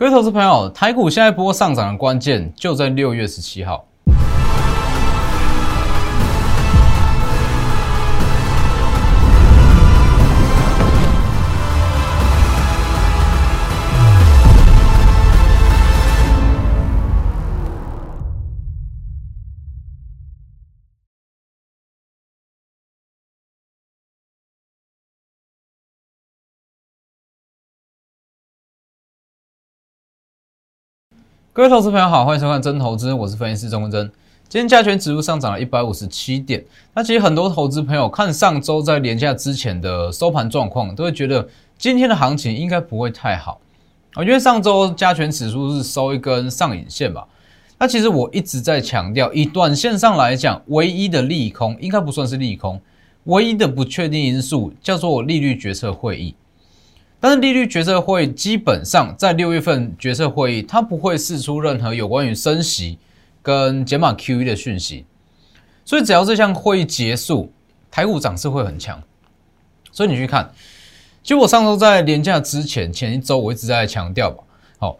各位投资朋友，台股现在波上涨的关键就在六月十七号。各位投资朋友好，欢迎收看真投资，我是分析师钟文真。今天加权指数上涨了一百五十七点。那其实很多投资朋友看上周在连假之前的收盘状况，都会觉得今天的行情应该不会太好啊，因为上周加权指数是收一根上影线吧。那其实我一直在强调，以短线上来讲，唯一的利空应该不算是利空，唯一的不确定因素叫做利率决策会议。但是利率决策会基本上在六月份决策会议，它不会释出任何有关于升息跟减码 QE 的讯息，所以只要这项会议结束，台股涨势会很强。所以你去看，其实我上周在年假之前前一周，我一直在强调吧，好，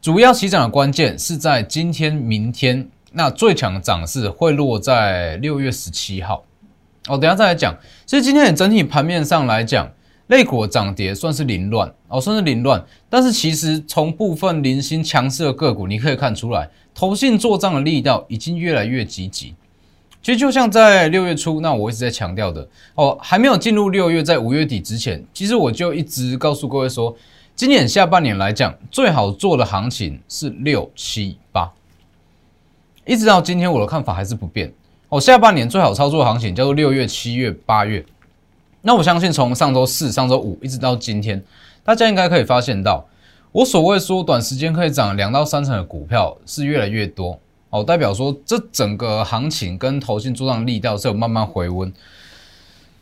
主要起涨的关键是在今天、明天，那最强的涨势会落在六月十七号。哦，等下再来讲。其实今天整体盘面上来讲。类股涨跌算是凌乱哦，算是凌乱。但是其实从部分零星强势的个股，你可以看出来，投信做账的力道已经越来越积极。其实就像在六月初，那我一直在强调的哦，还没有进入六月，在五月底之前，其实我就一直告诉各位说，今年下半年来讲，最好做的行情是六七八。一直到今天，我的看法还是不变哦，下半年最好操作的行情叫做六月、七月、八月。那我相信，从上周四、上周五一直到今天，大家应该可以发现到，我所谓说短时间可以涨两到三成的股票是越来越多哦，代表说这整个行情跟投信做上力道是有慢慢回温。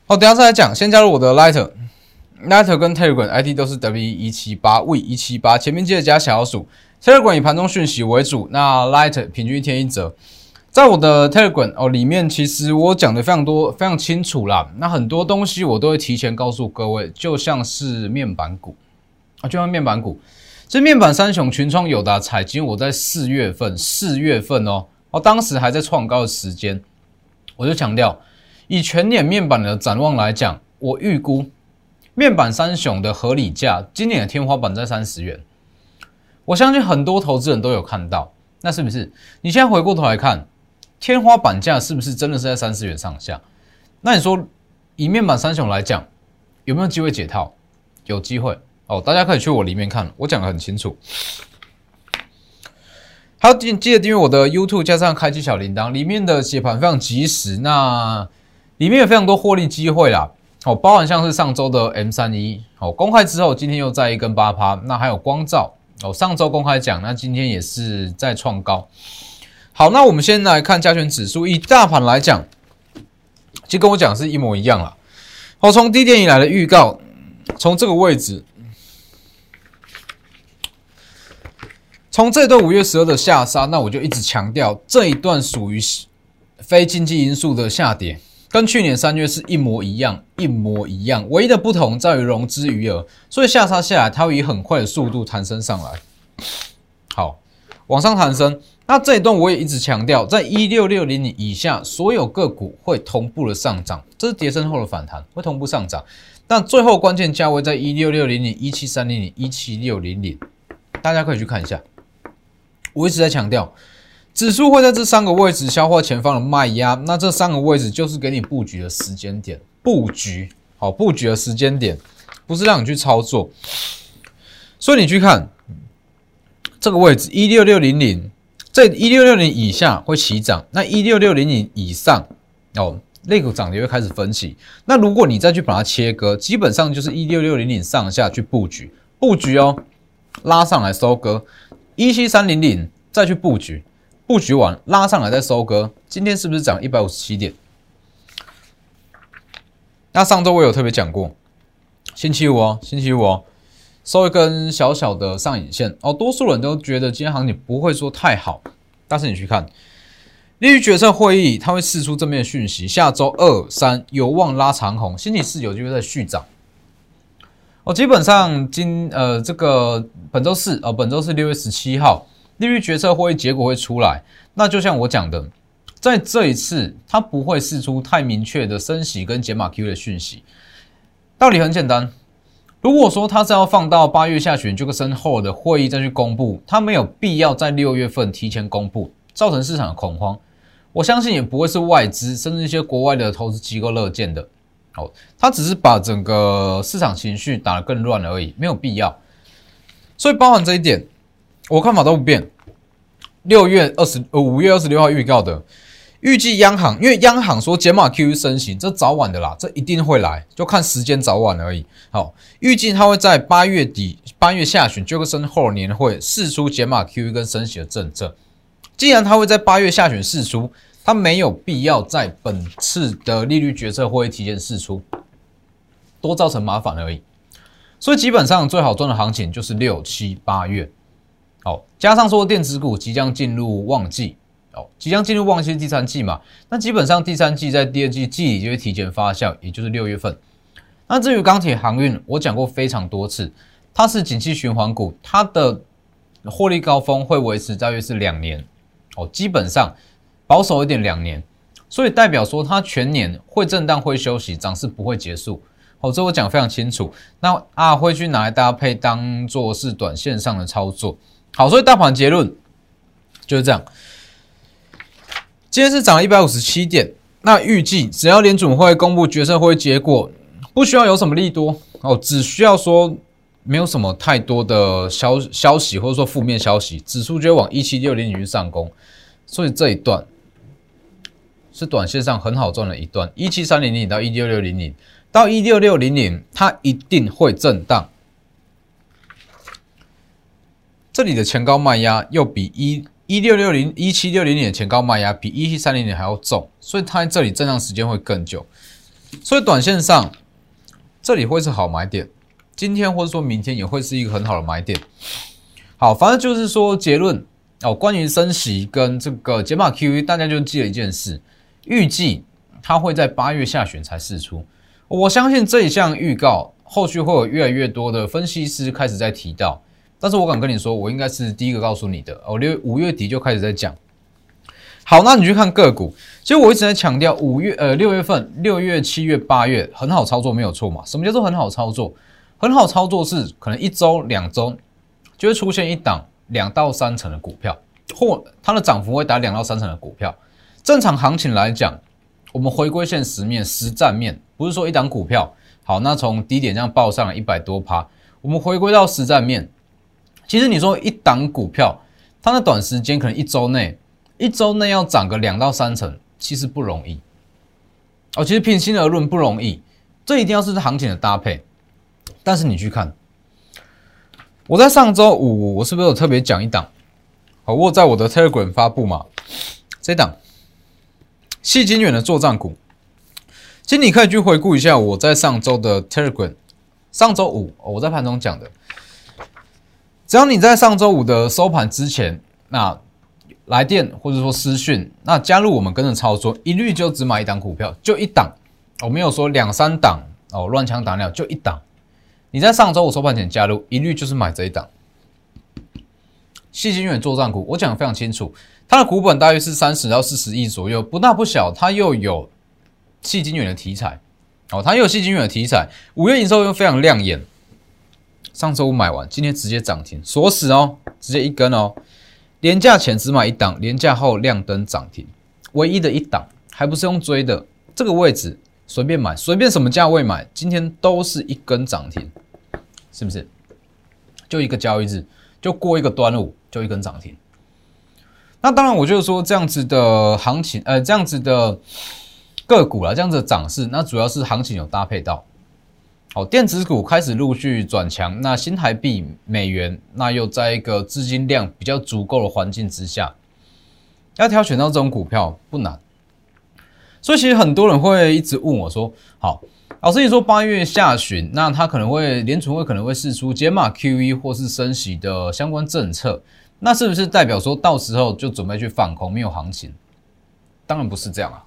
好，等下再来讲，先加入我的 Lighter，Lighter 跟 Telegram ID 都是 W 一七八 V 一七八，前面记得加小数。Telegram 以盘中讯息为主，那 Lighter 平均一天一折。在我的 Telegram 哦里面，其实我讲的非常多、非常清楚啦。那很多东西我都会提前告诉各位，就像是面板股啊，就像面板股，这面板三雄群创、友达、彩晶，我在四月份、四月份哦，哦当时还在创高的时间，我就强调，以全年面板的展望来讲，我预估面板三雄的合理价，今年的天花板在三十元。我相信很多投资人都有看到，那是不是？你现在回过头来看。天花板价是不是真的是在三十元上下？那你说以面板三雄来讲，有没有机会解套？有机会哦，大家可以去我里面看，我讲的很清楚。还要记记得订阅我的 YouTube，加上开启小铃铛，里面的解盘非常及时。那里面有非常多获利机会啦，哦，包含像是上周的 M 三一哦，公开之后今天又再一根八趴，那还有光照哦，上周公开讲，那今天也是在创高。好，那我们先来看加权指数。以大盘来讲，其实跟我讲是一模一样了。我从低点以来的预告，从这个位置，从这段五月十二的下杀，那我就一直强调这一段属于非经济因素的下跌，跟去年三月是一模一样，一模一样。唯一的不同在于融资余额，所以下杀下来，它会以很快的速度弹升上来。好，往上弹升。那这一段我也一直强调，在一六六零零以下，所有个股会同步的上涨，这是跌升后的反弹，会同步上涨。但最后关键价位在一六六零零、一七三零零、一七六零零，大家可以去看一下。我一直在强调，指数会在这三个位置消化前方的卖压，那这三个位置就是给你布局的时间点，布局好布局的时间点，不是让你去操作。所以你去看这个位置一六六零零。在一六六零以下会起涨，那一六六零零以上哦，类股涨跌会开始分歧。那如果你再去把它切割，基本上就是一六六零零上下去布局，布局哦，拉上来收割一七三零零再去布局，布局完拉上来再收割。今天是不是涨一百五十七点？那上周我有特别讲过，星期五哦，星期五哦。收一根小小的上影线哦，多数人都觉得今天行情不会说太好，但是你去看利率决策会议，它会释出正面讯息，下周二三有望拉长红，星期四有机会再续涨。哦，基本上今呃这个本周四哦，本周四六月十七号利率决策会议结果会出来。那就像我讲的，在这一次它不会释出太明确的升息跟减码 Q 的讯息。道理很简单，如果说它是要放到八月下旬这个升后的会议再去公布，它没有必要在六月份提前公布，造成市场的恐慌。我相信也不会是外资甚至一些国外的投资机构乐见的。哦，他只是把整个市场情绪打得更乱而已，没有必要。所以包含这一点，我看法都不变。六月二十呃五月二十六号预告的，预计央行因为央行说减码 QE 升息，这早晚的啦，这一定会来，就看时间早晚而已。好，预计它会在八月底八月下旬就个升后年会试出减码 QE 跟升息的政策。既然它会在八月下旬试出。它没有必要在本次的利率决策会议提前试出，多造成麻烦而已。所以基本上最好赚的行情就是六七八月，好，加上说电子股即将进入旺季，哦，即将进入旺季第三季嘛，那基本上第三季在第二季季里就会提前发酵，也就是六月份。那至于钢铁航运，我讲过非常多次，它是景气循环股，它的获利高峰会维持大约是两年，哦，基本上。保守一点两年，所以代表说它全年会震荡会休息，涨势不会结束。好，这我讲非常清楚。那啊会去拿来搭配当做是短线上的操作。好，所以大盘结论就是这样。今天是涨了一百五十七点。那预计只要联准会公布决策会结果，不需要有什么利多哦，只需要说没有什么太多的消消息或者说负面消息，指数就往一七六零去上攻。所以这一段。是短线上很好赚的一段，一七三零零到一六六零零到一六六零零，它一定会震荡。这里的前高卖压又比一一六六零一七六零年前高卖压比一七三零年还要重，所以它在这里震荡时间会更久。所以短线上这里会是好买点，今天或者说明天也会是一个很好的买点。好，反正就是说结论哦，关于升息跟这个解码 QE，大家就记了一件事。预计它会在八月下旬才释出，我相信这一项预告后续会有越来越多的分析师开始在提到，但是我敢跟你说，我应该是第一个告诉你的。哦，六五月底就开始在讲。好，那你去看个股，其实我一直在强调，五月呃六月份、六月、七月、八月很好操作，没有错嘛？什么叫做很好操作？很好操作是可能一周、两周就会出现一档两到三成的股票，或它的涨幅会达两到三成的股票。正常行情来讲，我们回归现实面、实战面，不是说一档股票好，那从低点这样报上来一百多趴，我们回归到实战面，其实你说一档股票，它的短时间可能一周内，一周内要涨个两到三成，其实不容易。哦，其实平心而论不容易，这一定要是行情的搭配。但是你去看，我在上周五，我是不是有特别讲一档？好，我在我的 Telegram 发布嘛，这档。细金远的做账股，其实你可以去回顾一下我在上周的 Telegram，上周五我在盘中讲的，只要你在上周五的收盘之前，那来电或者说私讯，那加入我们跟着操作，一律就只买一档股票，就一档，我没有说两三档哦，乱枪打鸟，就一档。你在上周五收盘前加入，一律就是买这一档。细金远做账股，我讲的非常清楚。它的股本大约是三十到四十亿左右，不大不小。它又有细晶圆的题材，哦，它又有细晶圆的题材。五月营收又非常亮眼，上周五买完，今天直接涨停锁死哦，直接一根哦。廉价前只买一档，廉价后亮灯涨停，唯一的一档，还不是用追的，这个位置随便买，随便什么价位买，今天都是一根涨停，是不是？就一个交易日，就过一个端午，就一根涨停。那当然，我就是说这样子的行情，呃，这样子的个股啦，这样子的涨势，那主要是行情有搭配到，好，电子股开始陆续转强，那新台币、美元，那又在一个资金量比较足够的环境之下，要挑选到这种股票不难。所以其实很多人会一直问我说：“好，老师，你说八月下旬，那他可能会联储会可能会试出减码 QE 或是升息的相关政策。”那是不是代表说到时候就准备去放空，没有行情？当然不是这样啊，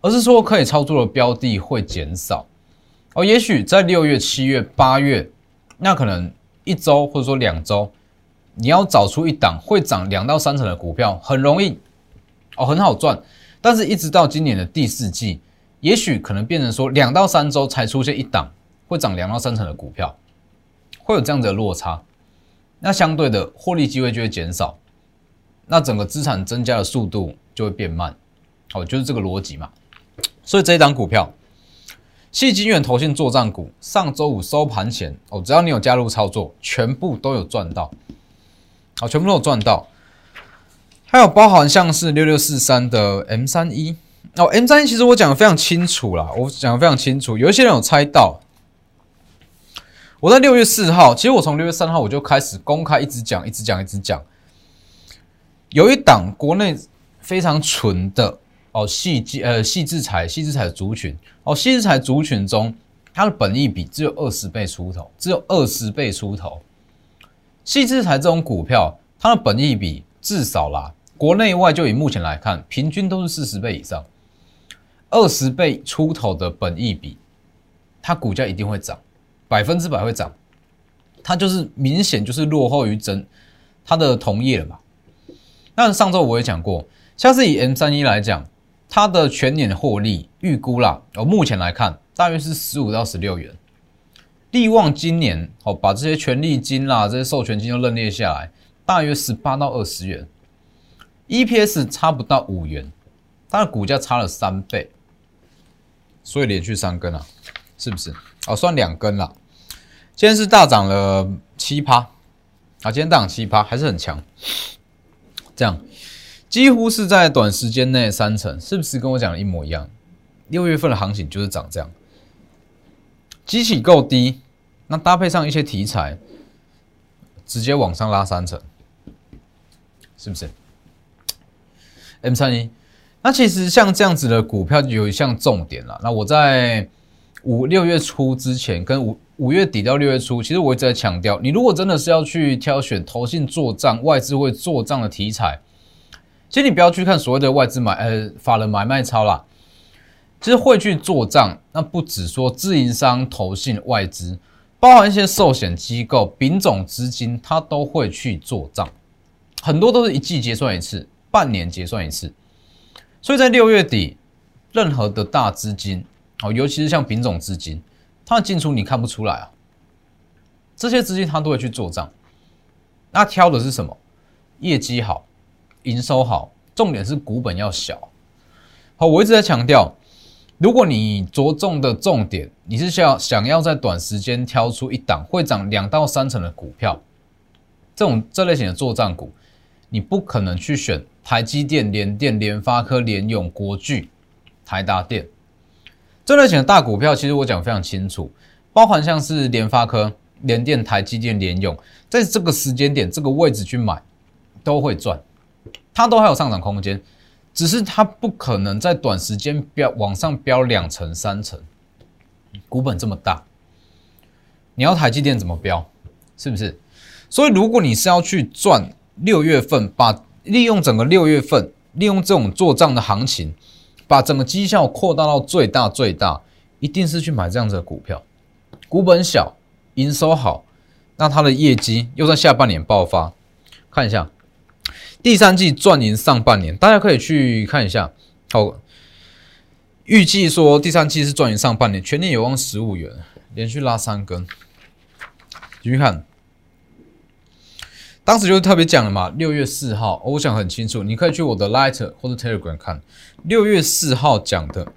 而是说可以操作的标的会减少。哦，也许在六月、七月、八月，那可能一周或者说两周，你要找出一档会涨两到三成的股票，很容易哦，很好赚。但是，一直到今年的第四季，也许可能变成说两到三周才出现一档会涨两到三成的股票，会有这样的落差。那相对的获利机会就会减少，那整个资产增加的速度就会变慢。哦，就是这个逻辑嘛。所以这一档股票。细金远投信作战股，上周五收盘前哦，只要你有加入操作，全部都有赚到，好，全部都有赚到。还有包含像是六六四三的 M 三一哦，M 三一其实我讲的非常清楚啦，我讲的非常清楚，有一些人有猜到。我在六月四号，其实我从六月三号我就开始公开一直讲，一直讲，一直讲，有一档国内非常纯的。哦，细基呃细制材细制材族群哦，细制材族群中，它的本益比只有二十倍出头，只有二十倍出头。细制材这种股票，它的本益比至少啦，国内外就以目前来看，平均都是四十倍以上，二十倍出头的本益比，它股价一定会涨，百分之百会涨。它就是明显就是落后于整它的同业了嘛。那上周我也讲过，像是以 M 三一来讲。它的全年获利预估啦，哦，目前来看大约是十五到十六元。利旺今年哦，把这些权利金啦、这些授权金都认列下来，大约十八到二十元，EPS 差不到五元，它的股价差了三倍，所以连续三根啊，是不是？哦，算两根了。今天是大涨了七趴，啊，今天大涨七趴，还是很强。这样。几乎是在短时间内三成，是不是跟我讲的一模一样？六月份的行情就是涨这样，机器够低，那搭配上一些题材，直接往上拉三成，是不是？M 三一，那其实像这样子的股票有一项重点了。那我在五六月初之前，跟五五月底到六月初，其实我一直在强调，你如果真的是要去挑选投信做账、外资会做账的题材。其实你不要去看所谓的外资买，呃，法人买卖超啦，其实会去做账，那不只说自营商、投信、外资，包含一些寿险机构、丙种资金，它都会去做账，很多都是一季结算一次，半年结算一次，所以在六月底，任何的大资金，哦，尤其是像丙种资金，它的进出你看不出来啊，这些资金它都会去做账，那挑的是什么？业绩好。营收好，重点是股本要小。好，我一直在强调，如果你着重的重点，你是想想要在短时间挑出一档会涨两到三成的股票，这种这类型的作战股，你不可能去选台积电、联电、联发科、联永、国巨、台达电这类型的大股票。其实我讲非常清楚，包含像是联发科、联电、台积电、联永，在这个时间点、这个位置去买，都会赚。它都还有上涨空间，只是它不可能在短时间飙往上飙两成三成，股本这么大，你要台积电怎么飙？是不是？所以如果你是要去赚六月份，把利用整个六月份，利用这种做账的行情，把整个绩效扩大到最大最大，一定是去买这样子的股票，股本小，营收好，那它的业绩又在下半年爆发，看一下。第三季赚赢上半年，大家可以去看一下。好，预计说第三季是赚赢上半年，全年有望十五元，连续拉三根。继续看，当时就特别讲了嘛，六月四号，我想很清楚，你可以去我的 Light 或者 Telegram 看，六月四号讲的，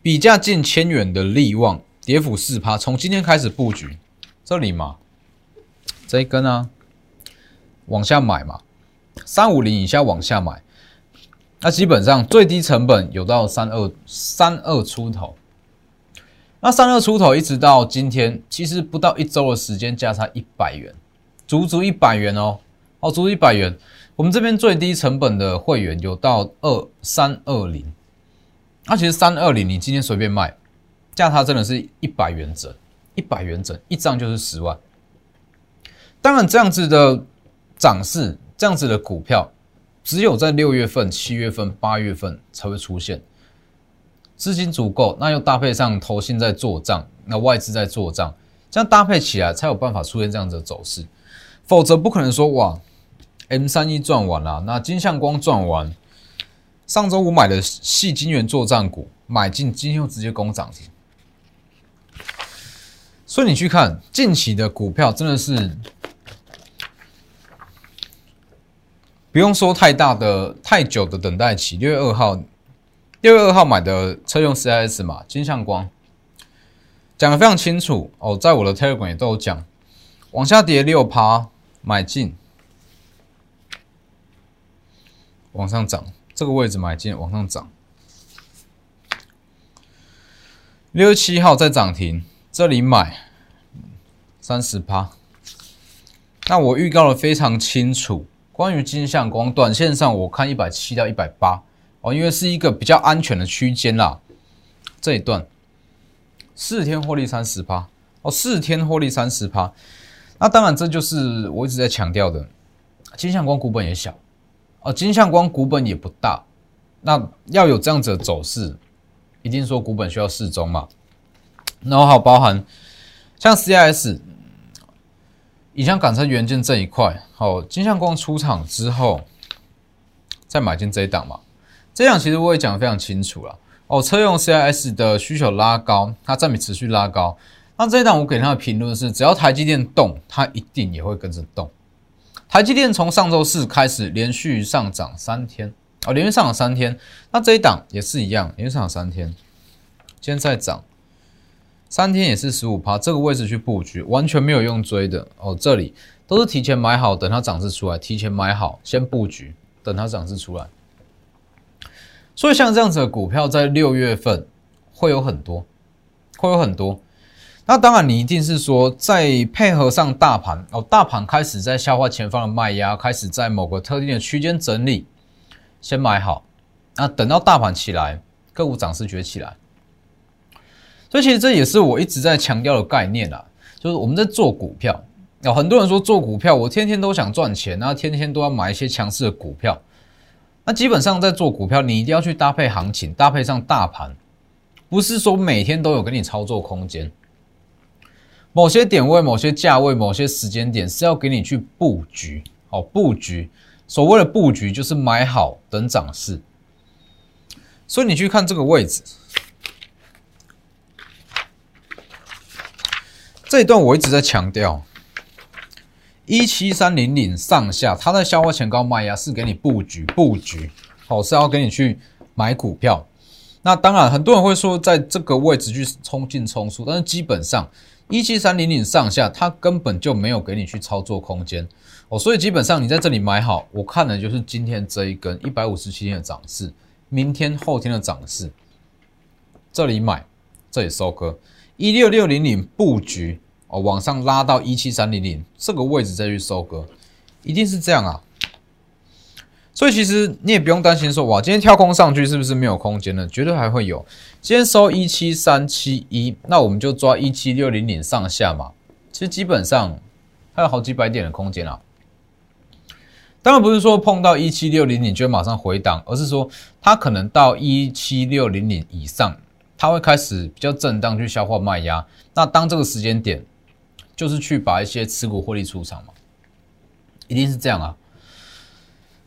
比价近千元的利旺，跌幅四趴，从今天开始布局，这里嘛，这一根啊，往下买嘛。三五零以下往下买，那基本上最低成本有到三二三二出头，那三二出头一直到今天，其实不到一周的时间，价差一百元，足足一百元哦，哦，足足一百元。我们这边最低成本的会员有到二三二零，那其实三二零你今天随便卖，价差真的是一百元整，一百元整一张就是十万。当然这样子的涨势。这样子的股票，只有在六月份、七月份、八月份才会出现。资金足够，那又搭配上投信在做账，那外资在做账，这样搭配起来才有办法出现这样子的走势，否则不可能说哇，M 三一赚完了，那金相光赚完，上周五买的细金元做账股买进，今天又直接攻涨停，所以你去看近期的股票，真的是不用说太大的、太久的等待期，六月二号。六月二号买的车用 CIS 嘛，金相光讲的非常清楚哦，在我的 Telegram 也都有讲，往下跌六趴买进，往上涨这个位置买进，往上涨。六月七号在涨停，这里买三十趴。那我预告的非常清楚，关于金相光，短线上我看一百七到一百八。哦，因为是一个比较安全的区间啦，这一段。四天获利三十趴，哦，四天获利三十趴，那当然这就是我一直在强调的，金相光股本也小，哦，金相光股本也不大，那要有这样子的走势，一定说股本需要适中嘛，然后还有包含像 CIS，影像感测元件这一块，好，金相光出厂之后再买进这一档嘛。这样其实我也讲的非常清楚了哦，车用 CIS 的需求拉高，它占比持续拉高。那这一档我给他的评论是，只要台积电动，它一定也会跟着动。台积电从上周四开始连续上涨三天哦，连续上涨三天。那这一档也是一样，连续上涨三天，今天再涨三天也是十五趴，这个位置去布局完全没有用追的哦，这里都是提前买好，等它涨势出来，提前买好先布局，等它涨势出来。所以像这样子的股票，在六月份会有很多，会有很多。那当然，你一定是说，在配合上大盘哦，大盘开始在消化前方的卖压，开始在某个特定的区间整理，先买好。那等到大盘起来，个股涨势崛起来。所以其实这也是我一直在强调的概念啦，就是我们在做股票，有很多人说做股票，我天天都想赚钱，然后天天都要买一些强势的股票。那基本上在做股票，你一定要去搭配行情，搭配上大盘，不是说每天都有给你操作空间。某些点位、某些价位、某些时间点是要给你去布局，哦，布局。所谓的布局就是买好等涨势。所以你去看这个位置，这一段我一直在强调。一七三零零上下，它在消化前高卖压是给你布局布局，好是要给你去买股票。那当然，很多人会说在这个位置去冲进冲出，但是基本上一七三零零上下，它根本就没有给你去操作空间哦。所以基本上你在这里买好，我看的就是今天这一根一百五十七天的涨势，明天后天的涨势，这里买，这里收割，一六六零零布局。哦，往上拉到一七三零零这个位置再去收割，一定是这样啊。所以其实你也不用担心说，哇，今天跳空上去是不是没有空间了？绝对还会有。今天收一七三七一，那我们就抓一七六零零上下嘛。其实基本上还有好几百点的空间啊。当然不是说碰到一七六零零就马上回档，而是说它可能到一七六零零以上，它会开始比较震荡去消化卖压。那当这个时间点。就是去把一些持股获利出场嘛，一定是这样啊。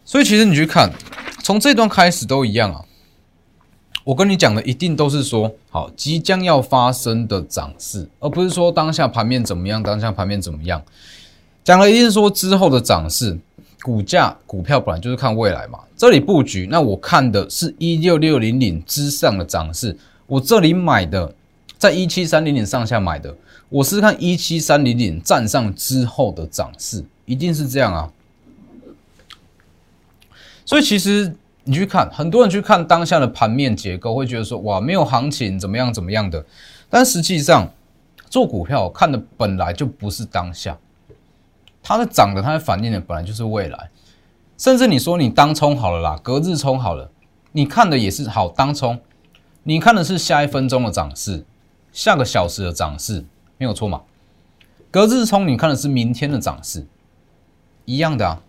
所以其实你去看，从这段开始都一样啊。我跟你讲的一定都是说，好即将要发生的涨势，而不是说当下盘面怎么样，当下盘面怎么样。讲了一定是说之后的涨势，股价股票本来就是看未来嘛。这里布局，那我看的是一六六零零之上的涨势，我这里买的，在一七三零零上下买的。我是看一七三零零站上之后的涨势，一定是这样啊。所以其实你去看，很多人去看当下的盘面结构，会觉得说哇，没有行情怎么样怎么样的。但实际上做股票看的本来就不是当下，它的涨的，它的反应的本来就是未来。甚至你说你当冲好了啦，隔日冲好了，你看的也是好当冲，你看的是下一分钟的涨势，下个小时的涨势。没有错嘛？隔日冲，你看的是明天的涨势，一样的啊。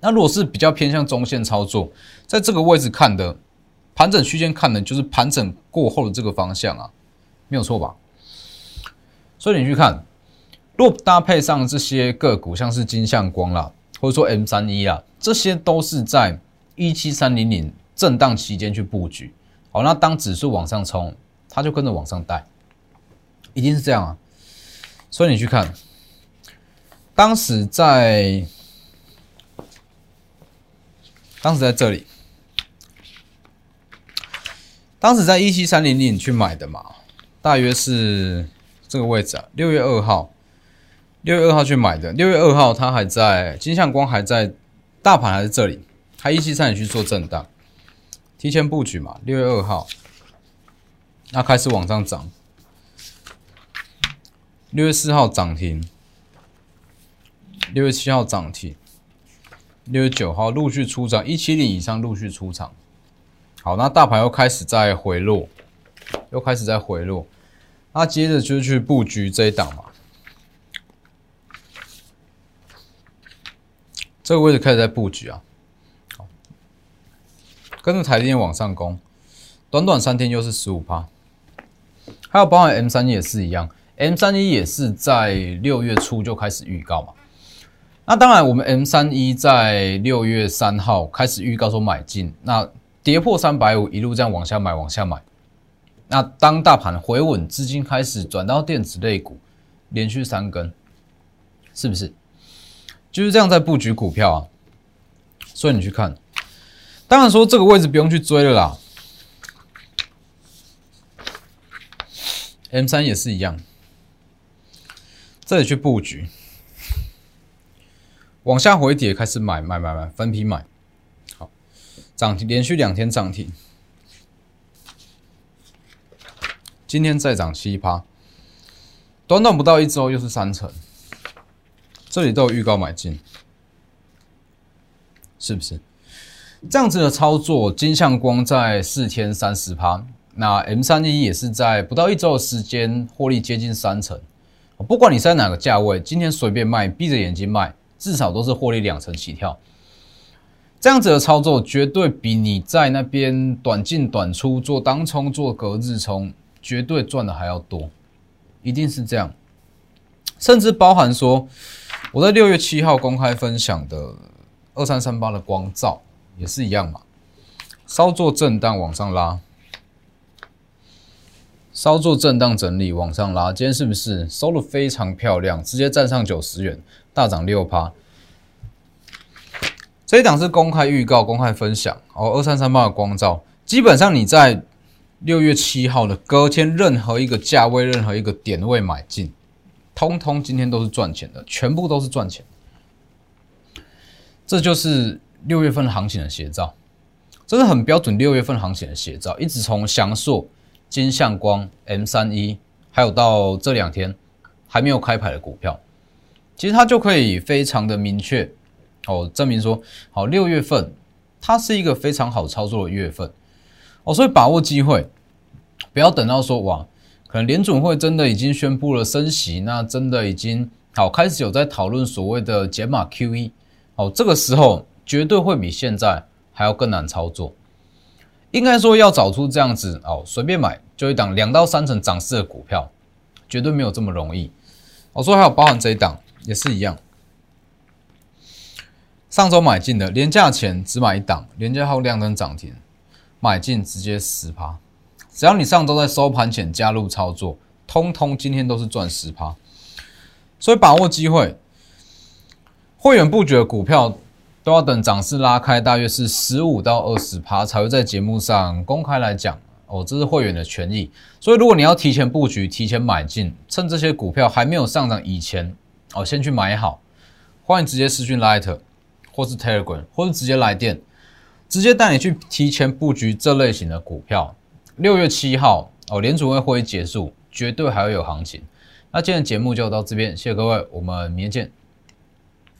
那如果是比较偏向中线操作，在这个位置看的，盘整区间看的就是盘整过后的这个方向啊，没有错吧？所以你去看，若搭配上这些个股，像是金相光啦，或者说 M 三一啊，这些都是在一七三零零震荡期间去布局。好，那当指数往上冲，它就跟着往上带，一定是这样啊。所以你去看，当时在，当时在这里。当时在一七三零零去买的嘛，大约是这个位置啊，六月二号，六月二号去买的。六月二号它还在金相光还在，大盘还在这里，它一七三零去做震荡，提前布局嘛。六月二号，那开始往上涨。六月四号涨停，六月七号涨停，六月九号陆续出涨，一七零以上陆续出场。好，那大盘又开始在回落，又开始在回落，那接着就去布局这一档嘛。这个位置开始在布局啊，跟着台积电往上攻，短短三天又是十五趴，还有包含 M 三一也是一样，M 三一也是在六月初就开始预告嘛。那当然，我们 M 三一在六月三号开始预告说买进，那。跌破三百五，一路这样往下买，往下买。那当大盘回稳，资金开始转到电子类股，连续三根，是不是？就是这样在布局股票啊。所以你去看，当然说这个位置不用去追了啦。M 三也是一样，这里去布局，往下回跌开始买买买买，分批买。好。涨停连续两天涨停，今天再涨七趴，短短不到一周又是三成，这里都有预告买进，是不是？这样子的操作，金相光在四天三十趴，那 M 三一也是在不到一周的时间获利接近三成，不管你在哪个价位，今天随便卖，闭着眼睛卖，至少都是获利两成起跳。这样子的操作绝对比你在那边短进短出做当冲做隔日冲，绝对赚的还要多，一定是这样。甚至包含说，我在六月七号公开分享的二三三八的光照也是一样嘛，稍作震荡往上拉，稍作震荡整理往上拉，今天是不是收的非常漂亮，直接站上九十元，大涨六趴。这一档是公开预告、公开分享哦。二三三八的光照，基本上你在六月七号的隔天，任何一个价位、任何一个点位买进，通通今天都是赚钱的，全部都是赚钱。这就是六月份行情的写照，这是很标准六月份行情的写照。一直从翔硕、金相光、M 三一，还有到这两天还没有开牌的股票，其实它就可以非常的明确。哦，证明说好，六月份它是一个非常好操作的月份哦，所以把握机会，不要等到说哇，可能联准会真的已经宣布了升息，那真的已经好开始有在讨论所谓的减码 QE 哦，这个时候绝对会比现在还要更难操作。应该说要找出这样子哦，随便买就一档两到三成涨势的股票，绝对没有这么容易。我说还有包含这一档也是一样。上周买进的，廉价前只买一档，廉价后亮灯涨停，买进直接十趴。只要你上周在收盘前加入操作，通通今天都是赚十趴。所以把握机会，会员布局的股票都要等涨势拉开，大约是十五到二十趴才会在节目上公开来讲。哦，这是会员的权益。所以如果你要提前布局、提前买进，趁这些股票还没有上涨以前，哦，先去买好。欢迎直接私讯 Light。或是 Telegram，或是直接来电，直接带你去提前布局这类型的股票。六月七号哦，联储会会议结束，绝对还会有行情。那今天的节目就到这边，谢谢各位，我们明天见。